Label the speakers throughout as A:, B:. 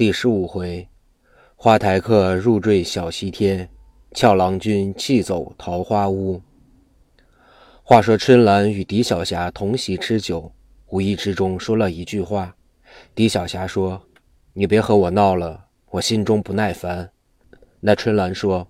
A: 第十五回，花台客入赘小西天，俏郎君弃走桃花坞。话说春兰与狄小霞同席吃酒，无意之中说了一句话。狄小霞说：“你别和我闹了，我心中不耐烦。”那春兰说：“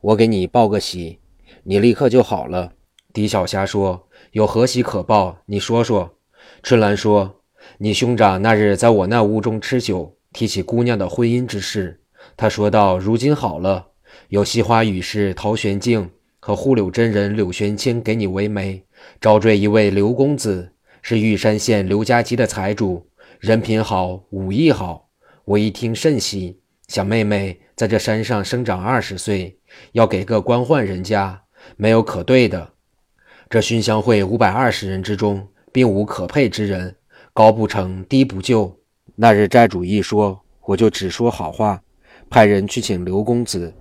A: 我给你报个喜，你立刻就好了。”狄小霞说：“有何喜可报？你说说。”春兰说：“你兄长那日在我那屋中吃酒。”提起姑娘的婚姻之事，他说道：“如今好了，有西花雨士陶玄静和护柳真人柳玄清给你为媒，招赘一位刘公子，是玉山县刘家集的财主，人品好，武艺好。我一听甚喜，想妹妹在这山上生长二十岁，要给个官宦人家，没有可对的。这熏香会五百二十人之中，并无可配之人，高不成低不就。”那日寨主一说，我就只说好话，派人去请刘公子。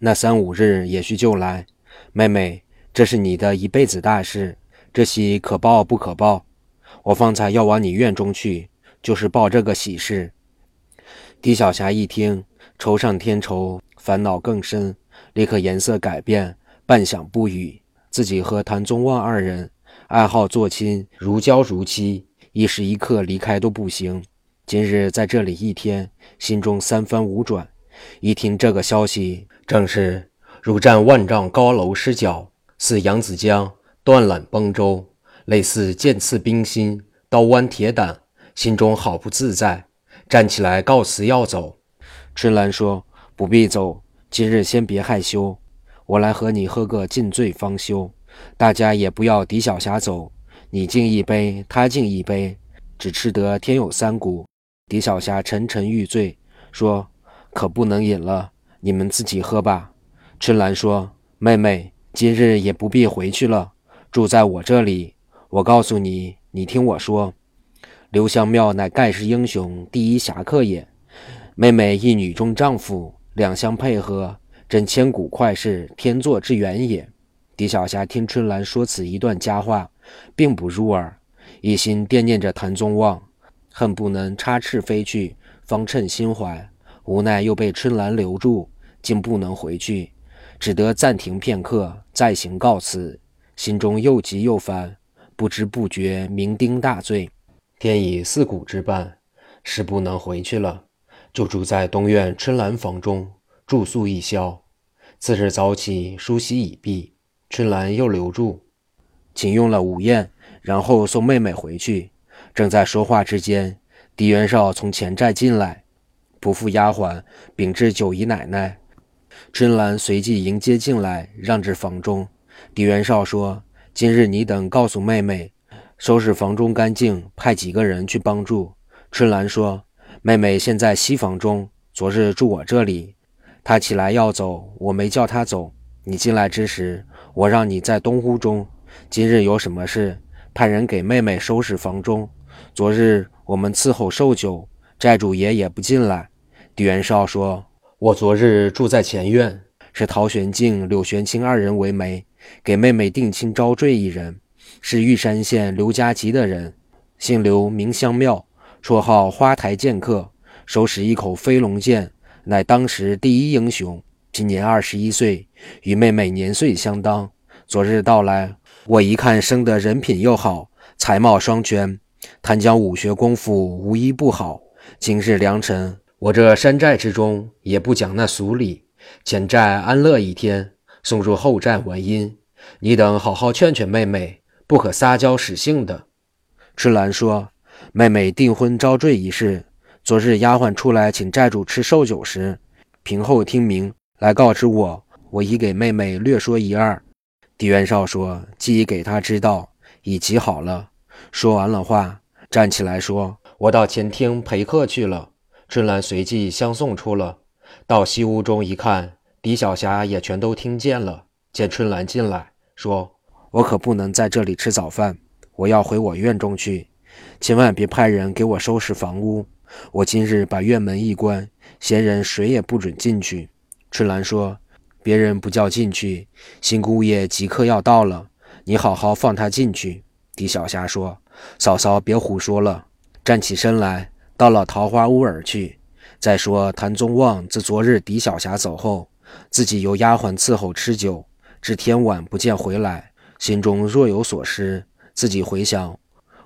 A: 那三五日也许就来。妹妹，这是你的一辈子大事，这喜可报不可报？我方才要往你院中去，就是报这个喜事。狄小霞一听，愁上添愁，烦恼更深，立刻颜色改变，半晌不语。自己和谭宗旺二人爱好做亲，如胶如漆，一时一刻离开都不行。今日在这里一天，心中三番五转。一听这个消息，正是如战万丈高楼失脚，似扬子江断缆崩舟，类似剑刺冰心，刀剜铁胆，心中好不自在。站起来告辞要走。春兰说：“不必走，今日先别害羞，我来和你喝个尽醉方休。大家也不要狄小霞走，你敬一杯，他敬一杯，只吃得天有三谷。”狄小霞沉沉欲醉，说：“可不能饮了，你们自己喝吧。”春兰说：“妹妹，今日也不必回去了，住在我这里。我告诉你，你听我说，刘香庙乃盖世英雄，第一侠客也。妹妹一女中丈夫，两相配合，真千古快事，天作之缘也。”狄小霞听春兰说此一段佳话，并不入耳，一心惦念着谭宗旺。恨不能插翅飞去，方称心怀。无奈又被春兰留住，竟不能回去，只得暂停片刻，再行告辞。心中又急又烦，不知不觉酩酊大醉。天已四鼓之半，是不能回去了，就住在东院春兰房中住宿一宵。次日早起梳洗已毕，春兰又留住，请用了午宴，然后送妹妹回去。正在说话之间，狄元绍从前寨进来，不负丫鬟禀至九姨奶奶。春兰随即迎接进来，让至房中。狄元绍说：“今日你等告诉妹妹，收拾房中干净，派几个人去帮助。”春兰说：“妹妹现在西房中，昨日住我这里。她起来要走，我没叫她走。你进来之时，我让你在东屋中。今日有什么事，派人给妹妹收拾房中。”昨日我们伺候寿酒，寨主爷也不进来。狄元绍说：“我昨日住在前院，是陶玄静、柳玄清二人为媒，给妹妹定亲招赘一人，是玉山县刘家集的人，姓刘，名香庙，绰号花台剑客，手使一口飞龙剑，乃当时第一英雄。今年二十一岁，与妹妹年岁相当。昨日到来，我一看生得人品又好，才貌双全。”谈讲武学功夫无一不好。今日良辰，我这山寨之中也不讲那俗礼，前寨安乐一天，送入后寨玩阴。你等好好劝劝妹妹，不可撒娇使性的。春兰说：“妹妹订婚招赘一事，昨日丫鬟出来请寨主吃寿酒时，平后听明来告知我，我已给妹妹略说一二。”狄元绍说：“既已给她知道，已极好了。”说完了话，站起来说：“我到前厅陪客去了。”春兰随即相送出了。到西屋中一看，狄小霞也全都听见了。见春兰进来，说：“我可不能在这里吃早饭，我要回我院中去，千万别派人给我收拾房屋。我今日把院门一关，闲人谁也不准进去。”春兰说：“别人不叫进去，新姑爷即刻要到了，你好好放他进去。”狄小霞说：“嫂嫂，别胡说了。”站起身来，到了桃花坞而去。再说谭宗旺自昨日狄小霞走后，自己由丫鬟伺候吃酒，至天晚不见回来，心中若有所失。自己回想，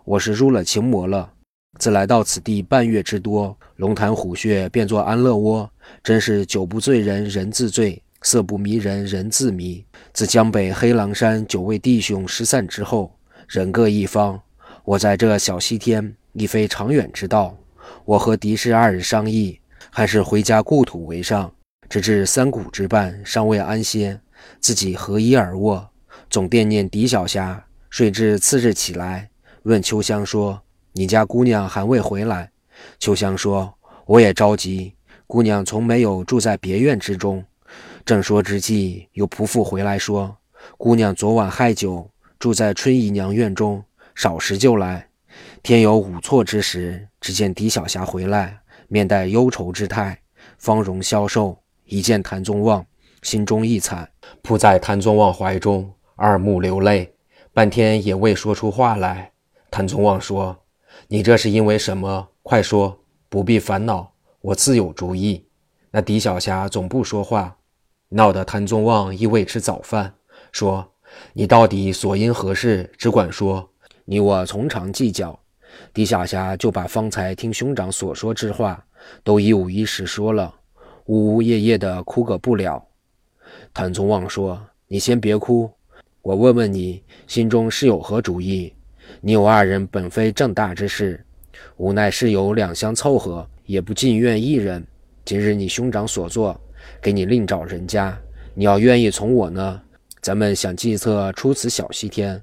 A: 我是入了情魔了。自来到此地半月之多，龙潭虎穴变作安乐窝，真是酒不醉人人自醉，色不迷人人自迷。自江北黑狼山九位弟兄失散之后，人各一方，我在这小西天亦非长远之道。我和狄氏二人商议，还是回家故土为上。直至三鼓之半，尚未安歇，自己合衣而卧，总惦念狄小霞。睡至次日起来，问秋香说：“你家姑娘还未回来？”秋香说：“我也着急，姑娘从没有住在别院之中。”正说之际，有仆妇回来说：“姑娘昨晚害酒，住在春姨娘院中，少时就来。”天有午错之时，只见狄小霞回来，面带忧愁之态，芳容消瘦。一见谭宗旺，心中一惨，扑在谭宗旺怀中，二目流泪，半天也未说出话来。谭宗旺说：“你这是因为什么？快说，不必烦恼，我自有主意。”那狄小霞总不说话，闹得谭宗旺亦未吃早饭，说：“你到底所因何事？只管说。”你我从长计较，狄小霞就把方才听兄长所说之话，都一五一十说了，呜呜咽咽的哭个不了。谭宗旺说：“你先别哭，我问问你，心中是有何主意？你我二人本非正大之事，无奈是有两相凑合，也不尽愿一人。今日你兄长所做，给你另找人家，你要愿意从我呢，咱们想计策出此小西天。”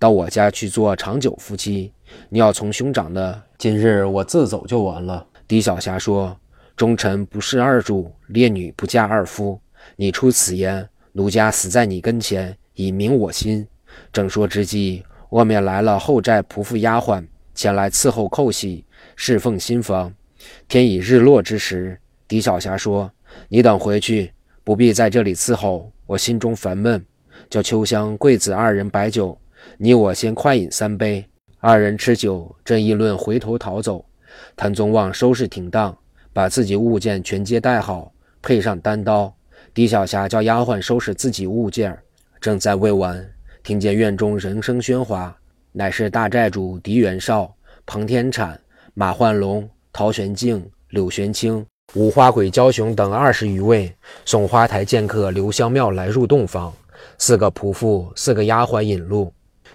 A: 到我家去做长久夫妻，你要从兄长的。今日我自走就完了。狄小霞说：“忠臣不侍二主，烈女不嫁二夫。你出此言，奴家死在你跟前，以明我心。”正说之际，外面来了后寨仆妇丫鬟，前来伺候寇喜，侍奉新房。天已日落之时，狄小霞说：“你等回去，不必在这里伺候，我心中烦闷。叫秋香、桂子二人摆酒。”你我先快饮三杯，二人吃酒正议论，回头逃走。谭宗旺收拾停当，把自己物件全接带好，配上单刀。狄小霞叫丫鬟收拾自己物件，正在未完，听见院中人声喧哗，乃是大寨主狄元绍、彭天产、马焕龙、陶玄静、柳玄清、五花鬼焦雄等二十余位送花台剑客刘香庙来入洞房，四个仆妇、四个丫鬟引路。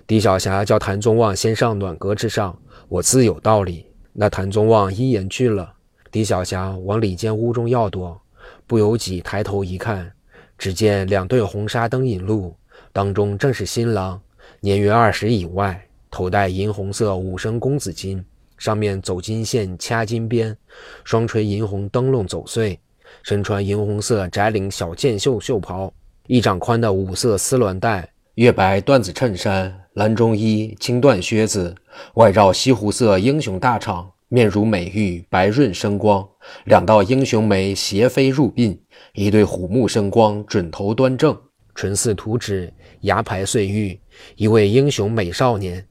A: 狄小霞叫谭宗旺先上暖阁之上，我自有道理。那谭宗旺依言去了。狄小霞往里间屋中要躲，不由己抬头一看，只见两对红纱灯引路，当中正是新郎，年约二十以外，头戴银红色五升公子巾，上面走金线掐金边，双垂银红灯笼走穗，身穿银红色窄领小箭袖袖袍，一掌宽的五色丝鸾带。月白缎子衬衫、蓝中衣、青缎靴子，外罩西湖色英雄大氅，面如美玉，白润生光，两道英雄眉斜飞入鬓，一对虎目生光，准头端正，唇似涂脂，牙排碎玉，一位英雄美少年。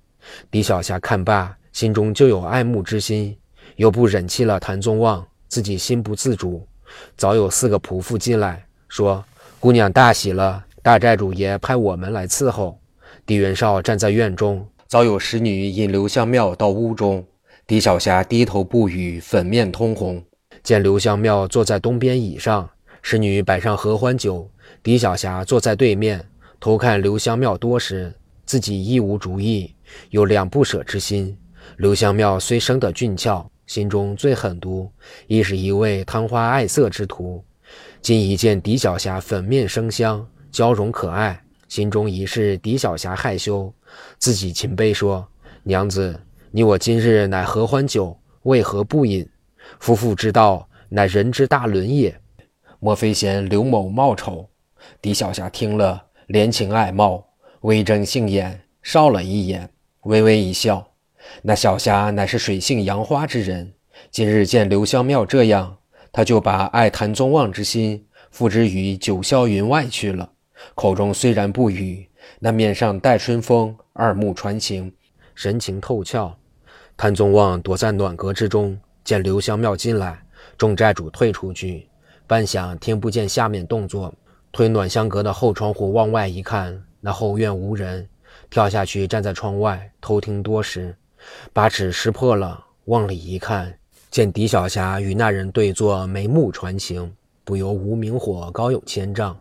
A: 狄小霞看罢，心中就有爱慕之心，又不忍弃了谭宗旺，自己心不自主。早有四个仆妇进来，说：“姑娘大喜了。”大寨主爷派我们来伺候。狄元绍站在院中，早有使女引刘香庙到屋中。狄小霞低头不语，粉面通红。见刘香庙坐在东边椅上，使女摆上合欢酒。狄小霞坐在对面，偷看刘香庙多时，自己亦无主意，有两不舍之心。刘香庙虽生得俊俏，心中最狠毒，亦是一位贪花爱色之徒。今一见狄小霞粉面生香。娇容可爱，心中已是狄小霞害羞，自己擒悲说：“娘子，你我今日乃合欢酒，为何不饮？夫妇之道，乃人之大伦也。莫非嫌刘某貌丑？”狄小霞听了，怜情爱貌，微睁杏眼，扫了一眼，微微一笑。那小霞乃是水性杨花之人，今日见刘香庙这样，他就把爱谭宗旺之心付之于九霄云外去了。口中虽然不语，那面上带春风，二目传情，神情透窍。谭宗旺躲在暖阁之中，见刘香庙进来，众寨主退出去，半晌听不见下面动作，推暖香阁的后窗户往外一看，那后院无人，跳下去站在窗外偷听多时，把纸识破了，往里一看，见狄小霞与那人对坐，眉目传情，不由无名火高有千丈，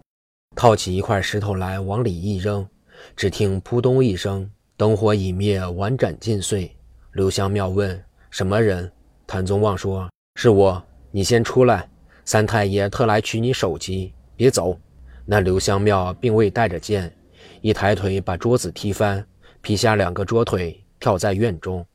A: 套起一块石头来往里一扔，只听扑通一声，灯火已灭，碗盏尽碎。刘香庙问：“什么人？”谭宗旺说：“是我。”你先出来，三太爷特来取你首级，别走。那刘香庙并未带着剑，一抬腿把桌子踢翻，劈下两个桌腿，跳在院中。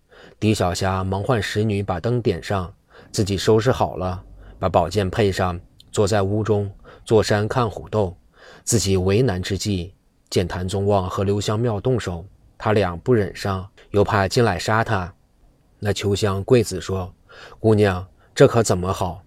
A: 狄小霞忙唤使女把灯点上，自己收拾好了，把宝剑配上，坐在屋中坐山看虎斗。自己为难之际，见谭宗旺和刘香庙动手，他俩不忍伤，又怕进来杀他。那秋香贵子说：“姑娘。”这可怎么好？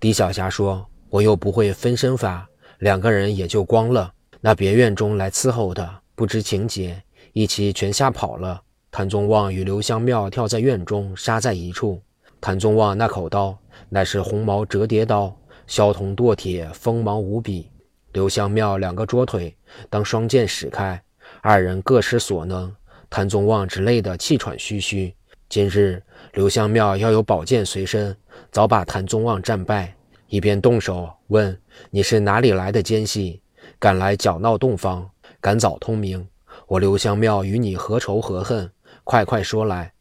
A: 狄小霞说：“我又不会分身法，两个人也就光了。那别院中来伺候的不知情节，一起全吓跑了。”谭宗旺与刘香庙跳在院中，杀在一处。谭宗旺那口刀乃是红毛折叠刀，削铜剁铁，锋芒无比。刘香庙两个桌腿当双剑使开，二人各施所能。谭宗旺只累得气喘吁吁。今日刘香庙要有宝剑随身。早把谭宗旺战败，一边动手问：“你是哪里来的奸细，敢来搅闹洞房？赶早通明！我刘香庙与你何仇何恨？快快说来！”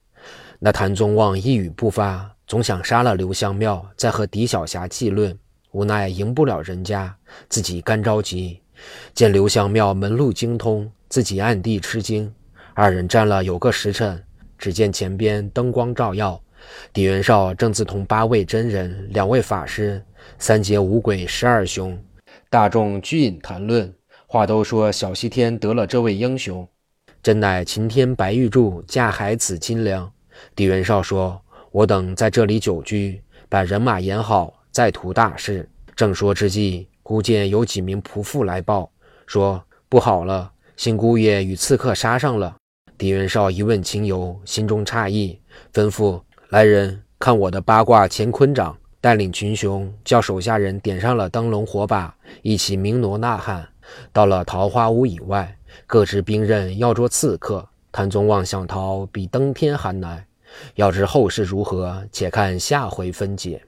A: 那谭宗旺一语不发，总想杀了刘香庙，再和狄小霞计论。无奈赢不了人家，自己干着急。见刘香庙门路精通，自己暗地吃惊。二人战了有个时辰，只见前边灯光照耀。狄元绍正自同八位真人、两位法师、三节五鬼、十二雄，大众聚饮谈论，话都说小西天得了这位英雄，真乃擎天白玉柱，架海紫金梁。狄元绍说：“我等在这里久居，把人马演好，再图大事。”正说之际，忽见有几名仆妇来报，说：“不好了，新姑爷与刺客杀上了。”狄元绍一问情由，心中诧异，吩咐。来人，看我的八卦乾坤掌！带领群雄，叫手下人点上了灯笼火把，一起鸣锣呐喊。到了桃花坞以外，各执兵刃，要捉刺客。谭宗旺想逃，比登天还难。要知后事如何，且看下回分解。